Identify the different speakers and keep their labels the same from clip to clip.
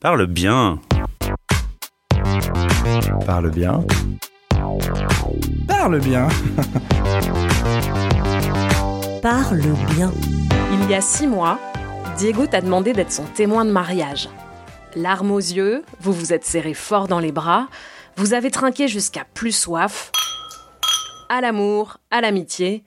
Speaker 1: Parle bien.
Speaker 2: Parle bien. Parle bien.
Speaker 3: Parle bien.
Speaker 4: Il y a six mois, Diego t'a demandé d'être son témoin de mariage. Larmes aux yeux, vous vous êtes serré fort dans les bras, vous avez trinqué jusqu'à plus soif. À l'amour, à l'amitié,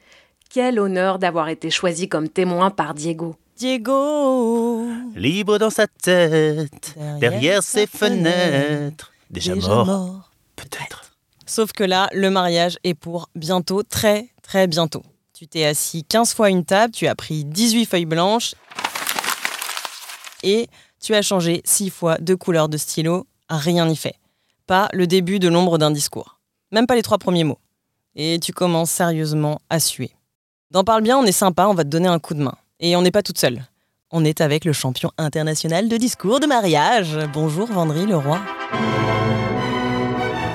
Speaker 4: quel honneur d'avoir été choisi comme témoin par Diego.
Speaker 3: Diego.
Speaker 1: Libre dans sa tête, derrière, ses fenêtres. Déjà,
Speaker 3: Déjà
Speaker 1: mort,
Speaker 3: mort.
Speaker 1: peut-être.
Speaker 3: Sauf que là, le mariage est pour bientôt, très très bientôt. Tu t'es assis 15 fois à une table, tu as pris 18 feuilles blanches et tu as changé 6 fois de couleur de stylo. Rien n'y fait. Pas le début de l'ombre d'un discours. Même pas les trois premiers mots. Et tu commences sérieusement à suer. Dans Parle bien, on est sympa, on va te donner un coup de main. Et on n'est pas toute seule. On est avec le champion international de discours de mariage. Bonjour Vendry Leroy.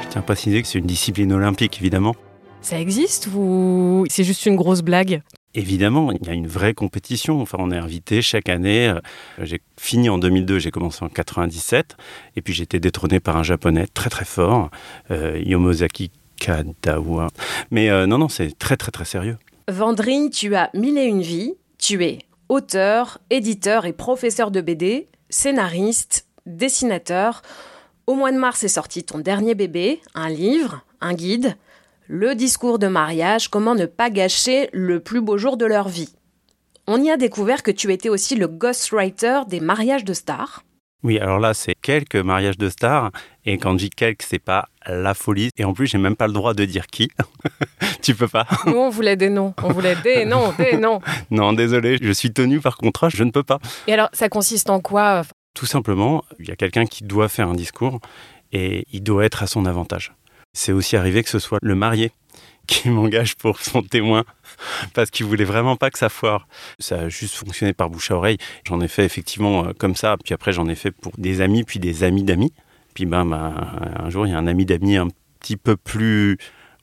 Speaker 1: Je tiens à préciser que c'est une discipline olympique, évidemment.
Speaker 4: Ça existe ou c'est juste une grosse blague?
Speaker 1: Évidemment, il y a une vraie compétition. Enfin, on est invité chaque année. Euh, J'ai fini en 2002, j'ai commencé en 97. Et puis, j'ai été détrôné par un japonais très, très fort, euh, Yomozaki Kadawa. Mais euh, non, non, c'est très, très, très sérieux.
Speaker 4: Vendry, tu as mille et une vies. Tu es auteur, éditeur et professeur de BD, scénariste, dessinateur. Au mois de mars est sorti ton dernier bébé, un livre, un guide, le discours de mariage, comment ne pas gâcher le plus beau jour de leur vie. On y a découvert que tu étais aussi le ghostwriter des mariages de stars.
Speaker 1: Oui, alors là, c'est quelques mariages de stars. Et quand je dis quelques, c'est pas la folie. Et en plus, j'ai même pas le droit de dire qui. tu peux pas.
Speaker 4: Nous, on voulait des noms. On voulait des noms, des noms.
Speaker 1: Non, désolé, je suis tenu par contrat, je ne peux pas.
Speaker 4: Et alors, ça consiste en quoi
Speaker 1: Tout simplement, il y a quelqu'un qui doit faire un discours et il doit être à son avantage. C'est aussi arrivé que ce soit le marié qui m'engage pour son témoin parce qu'il voulait vraiment pas que ça foire. Ça a juste fonctionné par bouche à oreille. J'en ai fait effectivement euh, comme ça, puis après j'en ai fait pour des amis, puis des amis d'amis. Puis ben, ben, un jour, il y a un ami d'amis un petit peu plus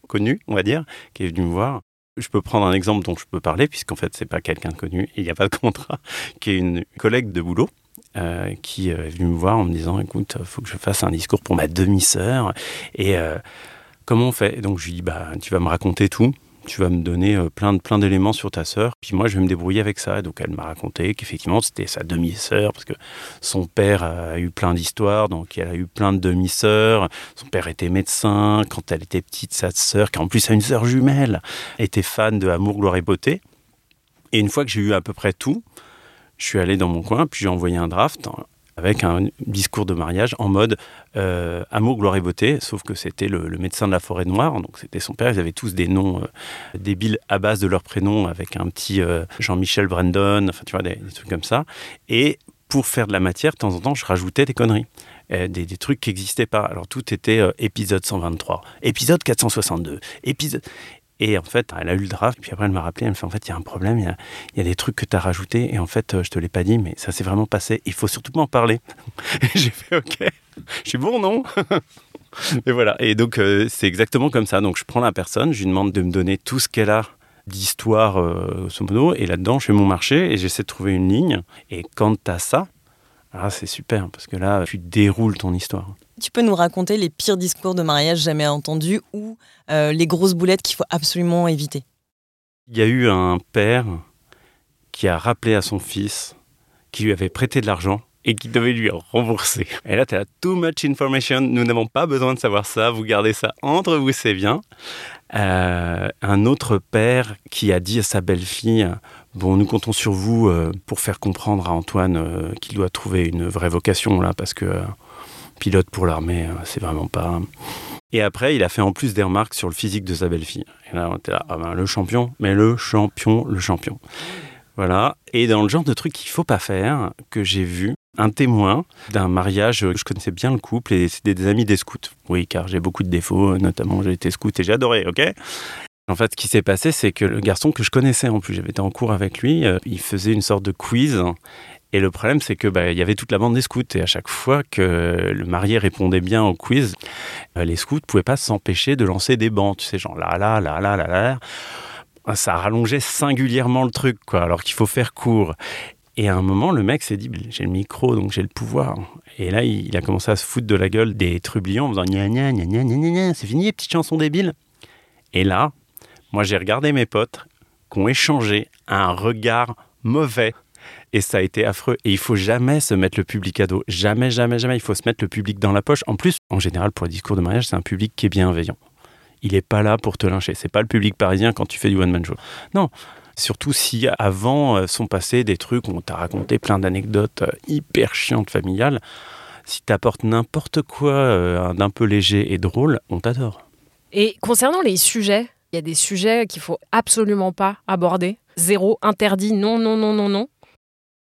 Speaker 1: connu, on va dire, qui est venu me voir. Je peux prendre un exemple dont je peux parler, puisqu'en fait, c'est pas quelqu'un de connu, et il n'y a pas de contrat, qui est une collègue de boulot, euh, qui est venue me voir en me disant écoute, faut que je fasse un discours pour ma demi-sœur. Et euh, comment on fait? Et Donc je lui dis bah, tu vas me raconter tout. Tu vas me donner euh, plein, de, plein d'éléments sur ta sœur, puis moi je vais me débrouiller avec ça. Donc elle m'a raconté qu'effectivement c'était sa demi-sœur, parce que son père a eu plein d'histoires, donc elle a eu plein de demi-sœurs. Son père était médecin, quand elle était petite, sa sœur, qui en plus a une sœur jumelle, était fan de Amour, Gloire et Beauté. Et une fois que j'ai eu à peu près tout, je suis allé dans mon coin, puis j'ai envoyé un draft avec un discours de mariage en mode euh, amour, gloire et beauté, sauf que c'était le, médecin de la forêt noire, donc c'était son père, ils avaient tous des noms euh, débiles à base de leur prénom, avec un petit euh, Jean-Michel Brandon, enfin tu vois, des, des, trucs comme ça. Et pour faire de la matière, de temps en temps, je rajoutais des conneries. Des, des, trucs qui n'existaient pas. Alors tout était épisode 123, épisode 462, épisode... Et en fait, elle a eu le draft, puis après elle m'a rappelé, elle me fait en fait, il y a un problème, il y a, y a des trucs que tu as rajoutés, et en fait, je te l'ai pas dit, mais ça s'est vraiment passé, il faut surtout m'en parler. J'ai fait OK, je suis bon, non? Et voilà, et donc euh, c'est exactement comme ça. Donc je prends la personne, je lui demande de me donner tout ce qu'elle a d'histoire, euh, et là-dedans, je fais mon marché et j'essaie de trouver une ligne. Et quand tu as ça, ah, c'est super, parce que là, tu déroules ton histoire.
Speaker 3: Tu peux nous raconter les pires discours de mariage jamais entendus ou euh, les grosses boulettes qu'il faut absolument éviter?
Speaker 1: Il y a eu un père qui a rappelé à son fils qui lui avait prêté de l'argent et qui devait lui rembourser. Et là, tu as too much information, nous n'avons pas besoin de savoir ça, vous gardez ça entre vous, c'est bien. Euh, un autre père qui a dit à sa belle-fille Bon, nous comptons sur vous euh, pour faire comprendre à Antoine euh, qu'il doit trouver une vraie vocation là, parce que euh, pilote pour l'armée, c'est vraiment pas. Et après, il a fait en plus des remarques sur le physique de sa belle-fille. Et là, on était là, ah ben, le champion, mais le champion, le champion. Voilà. Et dans le genre de truc qu'il faut pas faire, que j'ai vu, un témoin d'un mariage, je connaissais bien le couple et c'était des amis des scouts. Oui, car j'ai beaucoup de défauts, notamment j'ai été scout et j'ai adoré, ok? En fait, ce qui s'est passé, c'est que le garçon que je connaissais en plus, j'avais été en cours avec lui, euh, il faisait une sorte de quiz. Et le problème, c'est que bah, il y avait toute la bande des scouts. Et à chaque fois que le marié répondait bien au quiz, euh, les scouts ne pouvaient pas s'empêcher de lancer des bancs. Tu sais, genre là, là, là, là, là, là. Ça rallongeait singulièrement le truc, quoi, alors qu'il faut faire court. Et à un moment, le mec s'est dit j'ai le micro, donc j'ai le pouvoir. Et là, il a commencé à se foutre de la gueule des trublions en faisant gna gna gna gna gna gna, c'est fini, petite chanson débile. Et là, moi, j'ai regardé mes potes qui ont échangé un regard mauvais. Et ça a été affreux. Et il faut jamais se mettre le public à dos. Jamais, jamais, jamais. Il faut se mettre le public dans la poche. En plus, en général, pour les discours de mariage, c'est un public qui est bienveillant. Il n'est pas là pour te lyncher. C'est pas le public parisien quand tu fais du one-man show. Non. Surtout si avant euh, sont passés des trucs où on t'a raconté plein d'anecdotes euh, hyper chiantes familiales. Si tu apportes n'importe quoi euh, d'un peu léger et drôle, on t'adore.
Speaker 4: Et concernant les sujets, il y a des sujets qu'il faut absolument pas aborder. Zéro, interdit, non, non, non, non, non.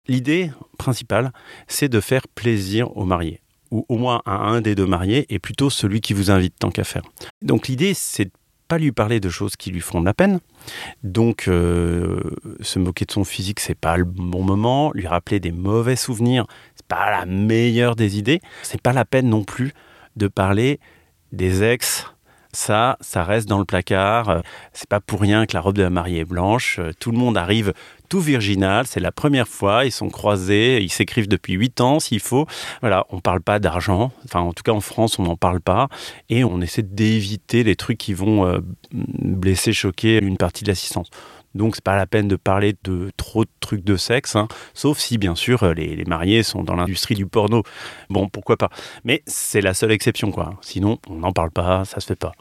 Speaker 1: L'idée principale, c'est de faire plaisir aux mariés, ou au moins à un des deux mariés, et plutôt celui qui vous invite tant qu'à faire. Donc l'idée, c'est de pas lui parler de choses qui lui font de la peine. Donc euh, se moquer de son physique, c'est pas le bon moment. Lui rappeler des mauvais souvenirs, c'est pas la meilleure des idées. C'est pas la peine non plus de parler des ex ça, ça reste dans le placard. Euh, c'est pas pour rien que la robe de la mariée est blanche. Euh, tout le monde arrive tout virginal. C'est la première fois. Ils sont croisés. Ils s'écrivent depuis huit ans, s'il faut. Voilà, on parle pas d'argent. Enfin, en tout cas, en France, on n'en parle pas. Et on essaie d'éviter les trucs qui vont euh, blesser, choquer une partie de l'assistance. Donc c'est pas la peine de parler de trop de trucs de sexe, hein. sauf si bien sûr les, les mariés sont dans l'industrie du porno. Bon, pourquoi pas. Mais c'est la seule exception, quoi. Sinon, on n'en parle pas, ça se fait pas.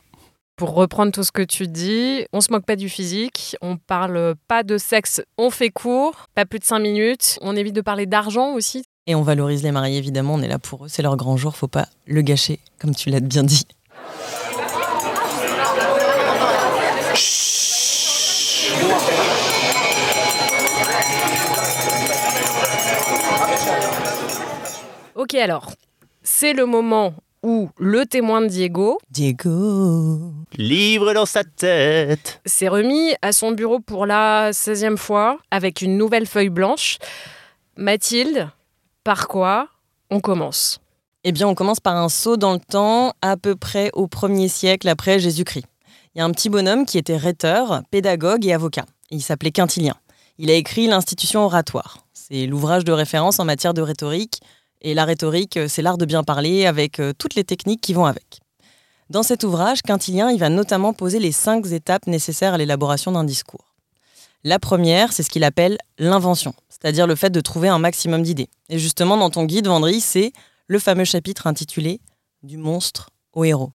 Speaker 4: Pour reprendre tout ce que tu dis, on se moque pas du physique, on parle pas de sexe, on fait court, pas plus de 5 minutes, on évite de parler d'argent aussi.
Speaker 3: Et on valorise les mariés, évidemment, on est là pour eux, c'est leur grand jour, faut pas le gâcher, comme tu l'as bien dit.
Speaker 4: Ok alors, c'est le moment où le témoin de Diego,
Speaker 3: Diego,
Speaker 1: Libre dans sa tête.
Speaker 4: s'est remis à son bureau pour la 16e fois avec une nouvelle feuille blanche. Mathilde, par quoi on commence?
Speaker 3: Eh bien, on commence par un saut dans le temps, à peu près au 1er siècle après Jésus-Christ. Il y a un petit bonhomme qui était rhéteur, pédagogue et avocat. Il s'appelait Quintilien. Il a écrit l'Institution oratoire. C'est l'ouvrage de référence en matière de rhétorique. Et la rhétorique, c'est l'art de bien parler avec euh, toutes les techniques qui vont avec. Dans cet ouvrage, Quintilien il va notamment poser les cinq étapes nécessaires à l'élaboration d'un discours. La première, c'est ce qu'il appelle l'invention, c'est-à-dire le fait de trouver un maximum d'idées. Et justement, dans ton guide, Vendry, c'est le fameux chapitre intitulé Du monstre au héros.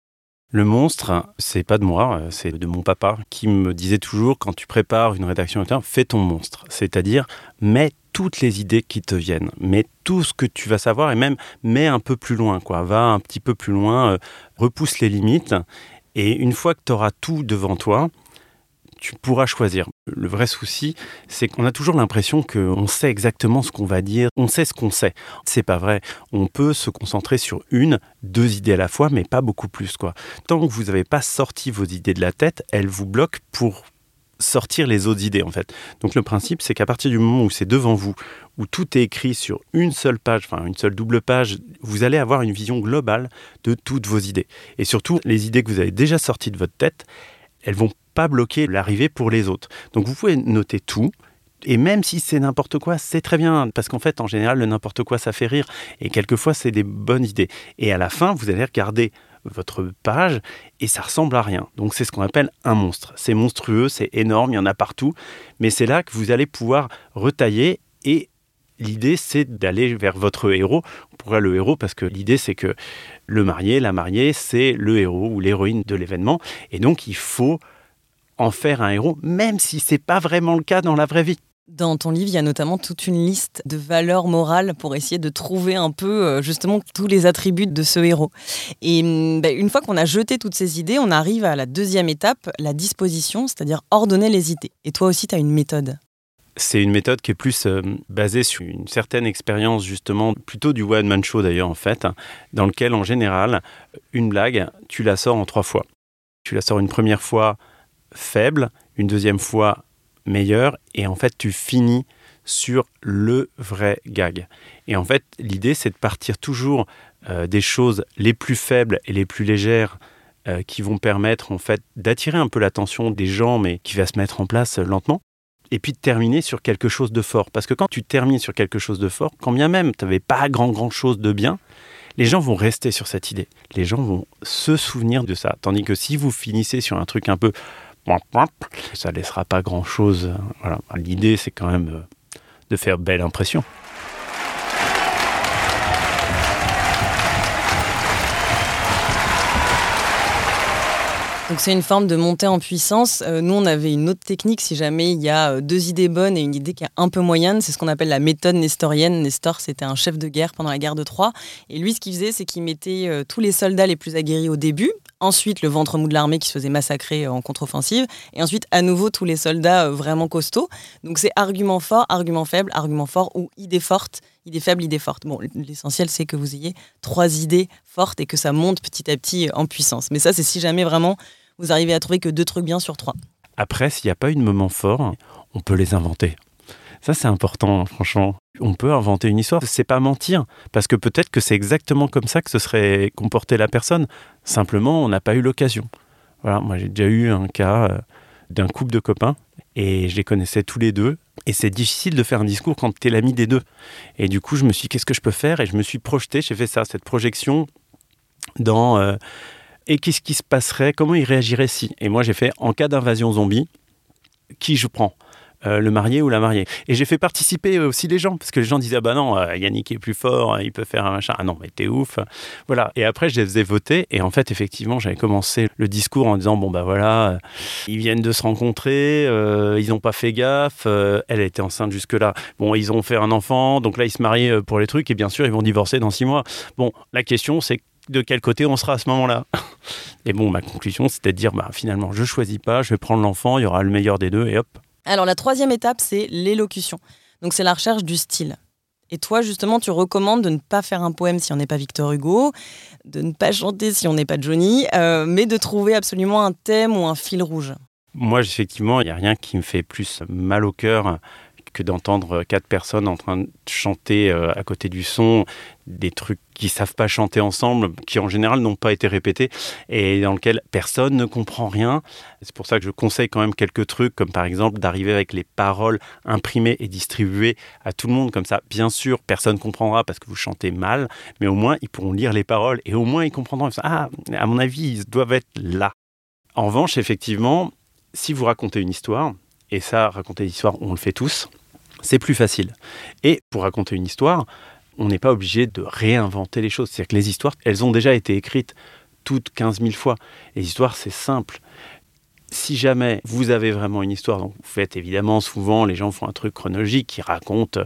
Speaker 1: Le monstre, c'est pas de moi, c'est de mon papa qui me disait toujours quand tu prépares une rédaction interne, fais ton monstre. C'est-à-dire, mets toutes les idées qui te viennent, mets tout ce que tu vas savoir et même mets un peu plus loin, quoi. Va un petit peu plus loin, euh, repousse les limites. Et une fois que tu auras tout devant toi, tu pourras choisir. Le vrai souci, c'est qu'on a toujours l'impression qu'on sait exactement ce qu'on va dire, on sait ce qu'on sait. C'est pas vrai. On peut se concentrer sur une, deux idées à la fois, mais pas beaucoup plus, quoi. Tant que vous n'avez pas sorti vos idées de la tête, elles vous bloquent pour sortir les autres idées en fait. Donc le principe c'est qu'à partir du moment où c'est devant vous, où tout est écrit sur une seule page, enfin une seule double page, vous allez avoir une vision globale de toutes vos idées. Et surtout les idées que vous avez déjà sorties de votre tête, elles vont pas bloquer l'arrivée pour les autres. Donc vous pouvez noter tout. Et même si c'est n'importe quoi, c'est très bien, parce qu'en fait, en général, le n'importe quoi, ça fait rire. Et quelquefois, c'est des bonnes idées. Et à la fin, vous allez regarder votre page et ça ressemble à rien. Donc c'est ce qu'on appelle un monstre. C'est monstrueux, c'est énorme, il y en a partout. Mais c'est là que vous allez pouvoir retailler et l'idée c'est d'aller vers votre héros. Pourquoi le héros Parce que l'idée c'est que le marié, la mariée, c'est le héros ou l'héroïne de l'événement. Et donc il faut en faire un héros, même si c'est pas vraiment le cas dans la vraie vie.
Speaker 3: Dans ton livre, il y a notamment toute une liste de valeurs morales pour essayer de trouver un peu euh, justement tous les attributs de ce héros. Et hum, bah, une fois qu'on a jeté toutes ces idées, on arrive à la deuxième étape, la disposition, c'est-à-dire ordonner les idées. Et toi aussi, tu as une méthode.
Speaker 1: C'est une méthode qui est plus euh, basée sur une certaine expérience justement, plutôt du one-man show d'ailleurs en fait, dans lequel en général, une blague, tu la sors en trois fois. Tu la sors une première fois faible, une deuxième fois meilleure, et en fait tu finis sur le vrai gag. Et en fait l'idée c'est de partir toujours euh, des choses les plus faibles et les plus légères euh, qui vont permettre en fait d'attirer un peu l'attention des gens, mais qui va se mettre en place euh, lentement. et puis de terminer sur quelque chose de fort. Parce que quand tu termines sur quelque chose de fort, quand bien même tu n'avais pas grand grand chose de bien, les gens vont rester sur cette idée. Les gens vont se souvenir de ça. Tandis que si vous finissez sur un truc un peu ça laissera pas grand chose. Voilà. L'idée, c'est quand même euh, de faire belle impression.
Speaker 3: Donc c'est une forme de montée en puissance. Euh, nous, on avait une autre technique si jamais il y a euh, deux idées bonnes et une idée qui est un peu moyenne. C'est ce qu'on appelle la méthode nestorienne. Nestor, c'était un chef de guerre pendant la guerre de Troie. Et lui, ce qu'il faisait, c'est qu'il mettait euh, tous les soldats les plus aguerris au début. Ensuite, le ventre mou de l'armée qui se faisait massacrer en contre-offensive. Et ensuite, à nouveau, tous les soldats vraiment costauds. Donc c'est argument fort, argument faible, argument fort ou idée forte idée faible, idée forte. Bon, l'essentiel, c'est que vous ayez trois idées fortes et que ça monte petit à petit en puissance. Mais ça, c'est si jamais vraiment vous arrivez à trouver que deux trucs bien sur trois.
Speaker 1: Après, s'il n'y a pas eu de moment fort, on peut les inventer. Ça, c'est important, franchement. On peut inventer une histoire. C'est pas mentir, parce que peut-être que c'est exactement comme ça que se serait comporté la personne. Simplement, on n'a pas eu l'occasion. Voilà, moi j'ai déjà eu un cas euh, d'un couple de copains et je les connaissais tous les deux. Et c'est difficile de faire un discours quand tu es l'ami des deux. Et du coup, je me suis dit, qu'est-ce que je peux faire? Et je me suis projeté, j'ai fait ça, cette projection dans. Euh, et qu'est-ce qui se passerait? Comment il réagirait si? Et moi, j'ai fait, en cas d'invasion zombie, qui je prends? Euh, le marié ou la mariée. Et j'ai fait participer aussi les gens, parce que les gens disaient, ah bah non, euh, Yannick est plus fort, il peut faire un machin. Ah non, mais t'es ouf. Voilà. Et après, je les faisais voter. Et en fait, effectivement, j'avais commencé le discours en disant, bon bah voilà, euh, ils viennent de se rencontrer, ils n'ont pas fait gaffe, elle était enceinte jusque-là. Bon, ils ont fait un enfant, donc là, ils se marient pour les trucs, et bien sûr, ils vont divorcer dans six mois. Bon, la question, c'est de quel côté on sera à ce moment-là? Et bon, ma conclusion, c'était de dire, bah, finalement, je choisis pas, je vais prendre l'enfant, il y aura le meilleur des deux, et hop,
Speaker 3: alors la troisième étape, c'est l'élocution. Donc c'est la recherche du style. Et toi, justement, tu recommandes de ne pas faire un poème si on n'est pas Victor Hugo, de ne pas chanter si on n'est pas Johnny, euh, mais de trouver absolument un thème ou un fil rouge.
Speaker 1: Moi, effectivement, il n'y a rien qui me fait plus mal au cœur que d'entendre quatre personnes en train de chanter euh, à côté du son des trucs qui savent pas chanter ensemble, qui en général n'ont pas été répétés et dans lequel personne ne comprend rien. C'est pour ça que je conseille quand même quelques trucs, comme par exemple d'arriver avec les paroles imprimées et distribuées à tout le monde comme ça. Bien sûr, personne comprendra parce que vous chantez mal, mais au moins ils pourront lire les paroles et au moins ils comprendront. Ah, à mon avis, ils doivent être là. En revanche, effectivement, si vous racontez une histoire, et ça, raconter l'histoire, on le fait tous, c'est plus facile. Et pour raconter une histoire, on n'est pas obligé de réinventer les choses. C'est-à-dire que les histoires, elles ont déjà été écrites toutes 15 000 fois. Les histoires, c'est simple. Si jamais vous avez vraiment une histoire, donc vous faites évidemment souvent, les gens font un truc chronologique qui raconte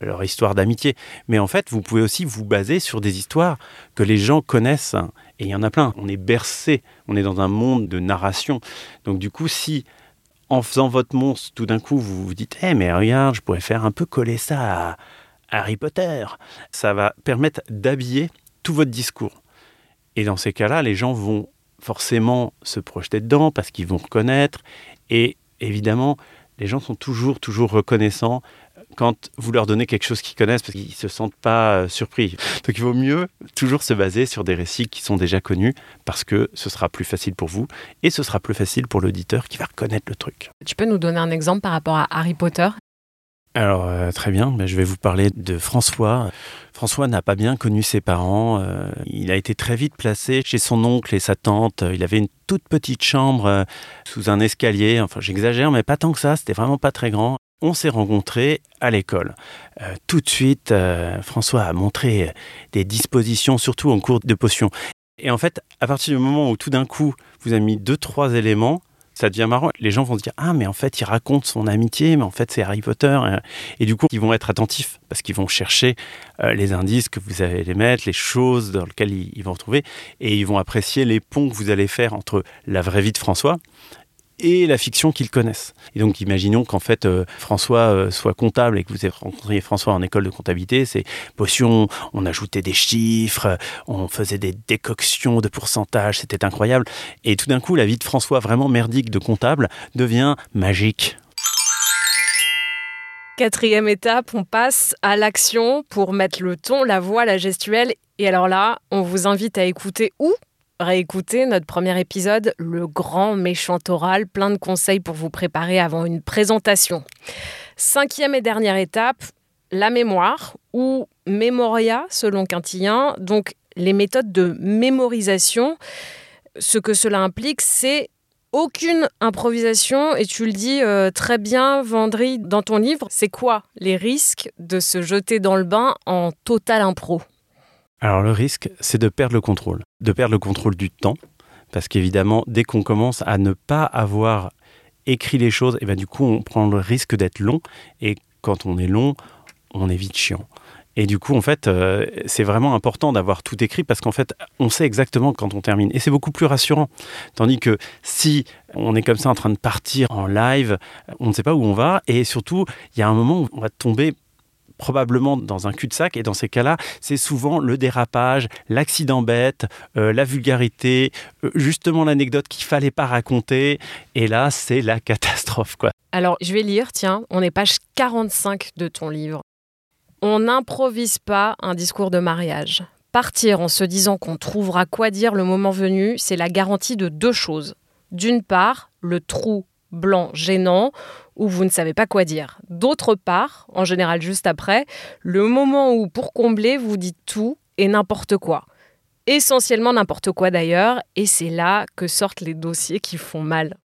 Speaker 1: leur histoire d'amitié. Mais en fait, vous pouvez aussi vous baser sur des histoires que les gens connaissent. Et il y en a plein. On est bercé, on est dans un monde de narration. Donc du coup, si en faisant votre monstre, tout d'un coup, vous vous dites Eh, mais regarde, je pourrais faire un peu coller ça à Harry Potter. Ça va permettre d'habiller tout votre discours. Et dans ces cas-là, les gens vont forcément se projeter dedans parce qu'ils vont reconnaître. Et évidemment, les gens sont toujours, toujours reconnaissants quand vous leur donnez quelque chose qu'ils connaissent parce qu'ils ne se sentent pas euh, surpris. Donc il vaut mieux toujours se baser sur des récits qui sont déjà connus parce que ce sera plus facile pour vous et ce sera plus facile pour l'auditeur qui va reconnaître le truc.
Speaker 4: Tu peux nous donner un exemple par rapport à Harry Potter?
Speaker 1: Alors euh, très bien, ben, je vais vous parler de François. François n'a pas bien connu ses parents. Euh, il a été très vite placé chez son oncle et sa tante. Il avait une toute petite chambre sous un escalier. Enfin, j'exagère, mais pas tant que ça. C'était vraiment pas très grand on s'est rencontrés à l'école. Euh, tout de suite, euh, François a montré des dispositions, surtout en cours de potion. Et en fait, à partir du moment où tout d'un coup, vous avez mis deux, trois éléments, ça devient marrant. Les gens vont se dire Ah, mais en fait, il raconte son amitié, mais en fait, c'est Harry Potter. Et du coup, ils vont être attentifs parce qu'ils vont chercher euh, les indices que vous allez les mettre, les choses dans lesquelles ils vont retrouver. Et ils vont apprécier les ponts que vous allez faire entre la vraie vie de François et la fiction qu'ils connaissent. Et donc imaginons qu'en fait euh, François euh, soit comptable et que vous rencontré François en école de comptabilité, c'est potion, on ajoutait des chiffres, on faisait des décoctions de pourcentages, c'était incroyable. Et tout d'un coup, la vie de François vraiment merdique de comptable devient magique.
Speaker 4: Quatrième étape, on passe à l'action pour mettre le ton, la voix, la gestuelle. Et alors là, on vous invite à écouter où? Réécouter notre premier épisode, le grand méchant oral, plein de conseils pour vous préparer avant une présentation. Cinquième et dernière étape, la mémoire ou mémoria selon Quintillien. Donc les méthodes de mémorisation, ce que cela implique, c'est aucune improvisation et tu le dis euh, très bien, Vendry, dans ton livre. C'est quoi les risques de se jeter dans le bain en total impro?
Speaker 1: Alors le risque, c'est de perdre le contrôle, de perdre le contrôle du temps, parce qu'évidemment, dès qu'on commence à ne pas avoir écrit les choses, et ben du coup, on prend le risque d'être long, et quand on est long, on est vite chiant. Et du coup, en fait, euh, c'est vraiment important d'avoir tout écrit parce qu'en fait, on sait exactement quand on termine. Et c'est beaucoup plus rassurant. Tandis que si on est comme ça en train de partir en live, on ne sait pas où on va. Et surtout, il y a un moment où on va tomber probablement dans un cul-de-sac et dans ces cas-là, c'est souvent le dérapage, l'accident bête, euh, la vulgarité, euh, justement l'anecdote qu'il fallait pas raconter et là, c'est la catastrophe quoi.
Speaker 4: Alors, je vais lire, tiens, on est page 45 de ton livre. On n'improvise pas un discours de mariage. Partir en se disant qu'on trouvera quoi dire le moment venu, c'est la garantie de deux choses. D'une part, le trou blanc gênant où vous ne savez pas quoi dire. D'autre part, en général juste après, le moment où pour combler, vous dites tout et n'importe quoi. Essentiellement n'importe quoi d'ailleurs, et c'est là que sortent les dossiers qui font mal.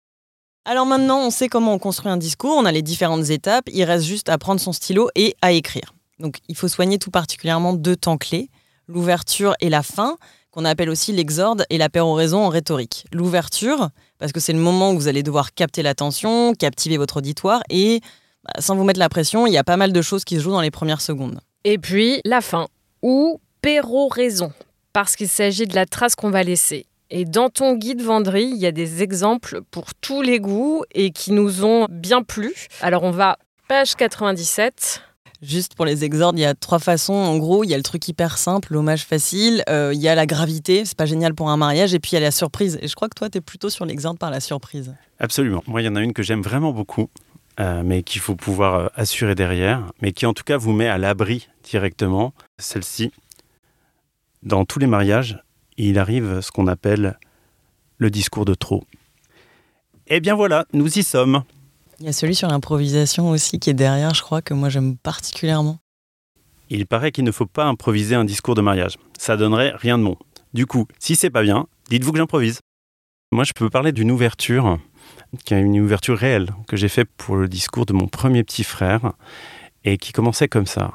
Speaker 3: Alors maintenant, on sait comment on construit un discours, on a les différentes étapes, il reste juste à prendre son stylo et à écrire. Donc il faut soigner tout particulièrement deux temps clés, l'ouverture et la fin, qu'on appelle aussi l'exorde et la péroraison en rhétorique. L'ouverture, parce que c'est le moment où vous allez devoir capter l'attention, captiver votre auditoire, et bah, sans vous mettre la pression, il y a pas mal de choses qui se jouent dans les premières secondes.
Speaker 4: Et puis la fin, ou péroraison, parce qu'il s'agit de la trace qu'on va laisser. Et dans ton guide Vendry, il y a des exemples pour tous les goûts et qui nous ont bien plu. Alors on va page 97.
Speaker 3: Juste pour les exordes, il y a trois façons. En gros, il y a le truc hyper simple, l'hommage facile. Euh, il y a la gravité, c'est pas génial pour un mariage. Et puis il y a la surprise. Et je crois que toi, tu es plutôt sur l'exorde par la surprise.
Speaker 1: Absolument. Moi, il y en a une que j'aime vraiment beaucoup, euh, mais qu'il faut pouvoir euh, assurer derrière, mais qui en tout cas vous met à l'abri directement. Celle-ci. Dans tous les mariages, il arrive ce qu'on appelle le discours de trop. Eh bien voilà, nous y sommes.
Speaker 3: Il y a celui sur l'improvisation aussi qui est derrière, je crois que moi j'aime particulièrement.
Speaker 1: Il paraît qu'il ne faut pas improviser un discours de mariage. Ça donnerait rien de bon. Du coup, si c'est pas bien, dites-vous que j'improvise. Moi, je peux parler d'une ouverture, qui est une ouverture réelle, que j'ai faite pour le discours de mon premier petit frère, et qui commençait comme ça.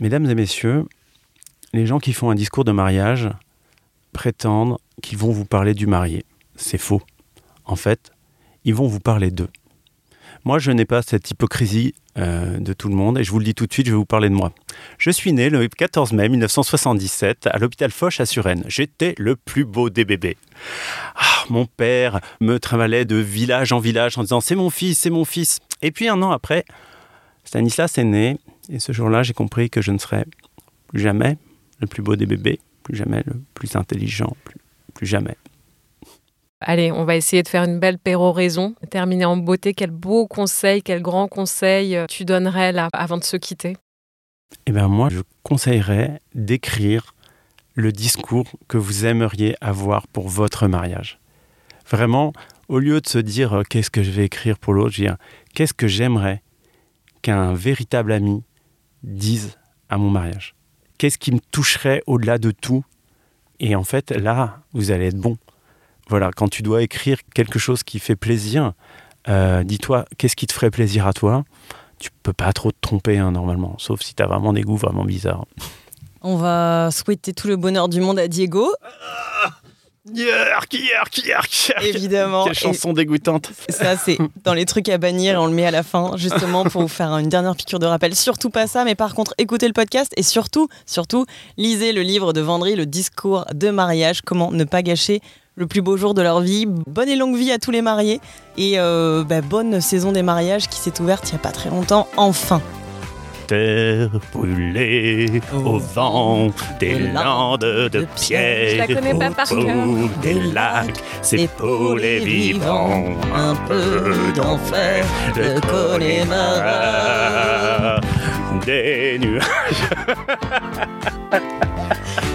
Speaker 1: Mesdames et messieurs, les gens qui font un discours de mariage prétendent qu'ils vont vous parler du marié. C'est faux. En fait, ils vont vous parler d'eux. Moi, je n'ai pas cette hypocrisie euh, de tout le monde et je vous le dis tout de suite, je vais vous parler de moi. Je suis né le 14 mai 1977 à l'hôpital Foch à Suresnes. J'étais le plus beau des bébés. Ah, mon père me trimballait de village en village en disant c'est mon fils, c'est mon fils. Et puis un an après, Stanislas est né et ce jour-là, j'ai compris que je ne serais plus jamais le plus beau des bébés, plus jamais le plus intelligent, plus jamais.
Speaker 4: Allez, on va essayer de faire une belle péroraison, terminer en beauté. Quel beau conseil, quel grand conseil euh, tu donnerais là avant de se quitter?
Speaker 1: Eh bien moi, je conseillerais d'écrire le discours que vous aimeriez avoir pour votre mariage. Vraiment, au lieu de se dire euh, qu'est-ce que je vais écrire pour l'autre, je dire qu'est-ce que j'aimerais qu'un véritable ami dise à mon mariage? Qu'est-ce qui me toucherait au-delà de tout? Et en fait, là, vous allez être bon voilà, quand tu dois écrire quelque chose qui fait plaisir, euh, dis-toi, qu'est-ce qui te ferait plaisir à toi? Tu peux pas trop te tromper hein, normalement, sauf si tu as vraiment des goûts vraiment bizarres.
Speaker 3: On va souhaiter tout le bonheur du monde à Diego.
Speaker 1: Yerk, yerk, yerk, yerk.
Speaker 3: Évidemment.
Speaker 1: Quelle chanson dégoûtante.
Speaker 3: Ça, c'est dans les trucs à bannir et on le met à la fin, justement, pour vous faire une dernière piqûre de rappel. Surtout pas ça, mais par contre, écoutez le podcast et surtout, surtout, lisez le livre de Vendry, Le discours de mariage, comment ne pas gâcher le plus beau jour de leur vie. Bonne et longue vie à tous les mariés et euh, bah, bonne saison des mariages qui s'est ouverte il n'y a pas très longtemps, enfin.
Speaker 1: Terre brûlée au vent des landes de pierre.
Speaker 4: Je la connais pas par cœur.
Speaker 1: Des lacs, c'est pour les vivants.
Speaker 3: Un peu d'enfer, de Connemara.
Speaker 1: Des nuages.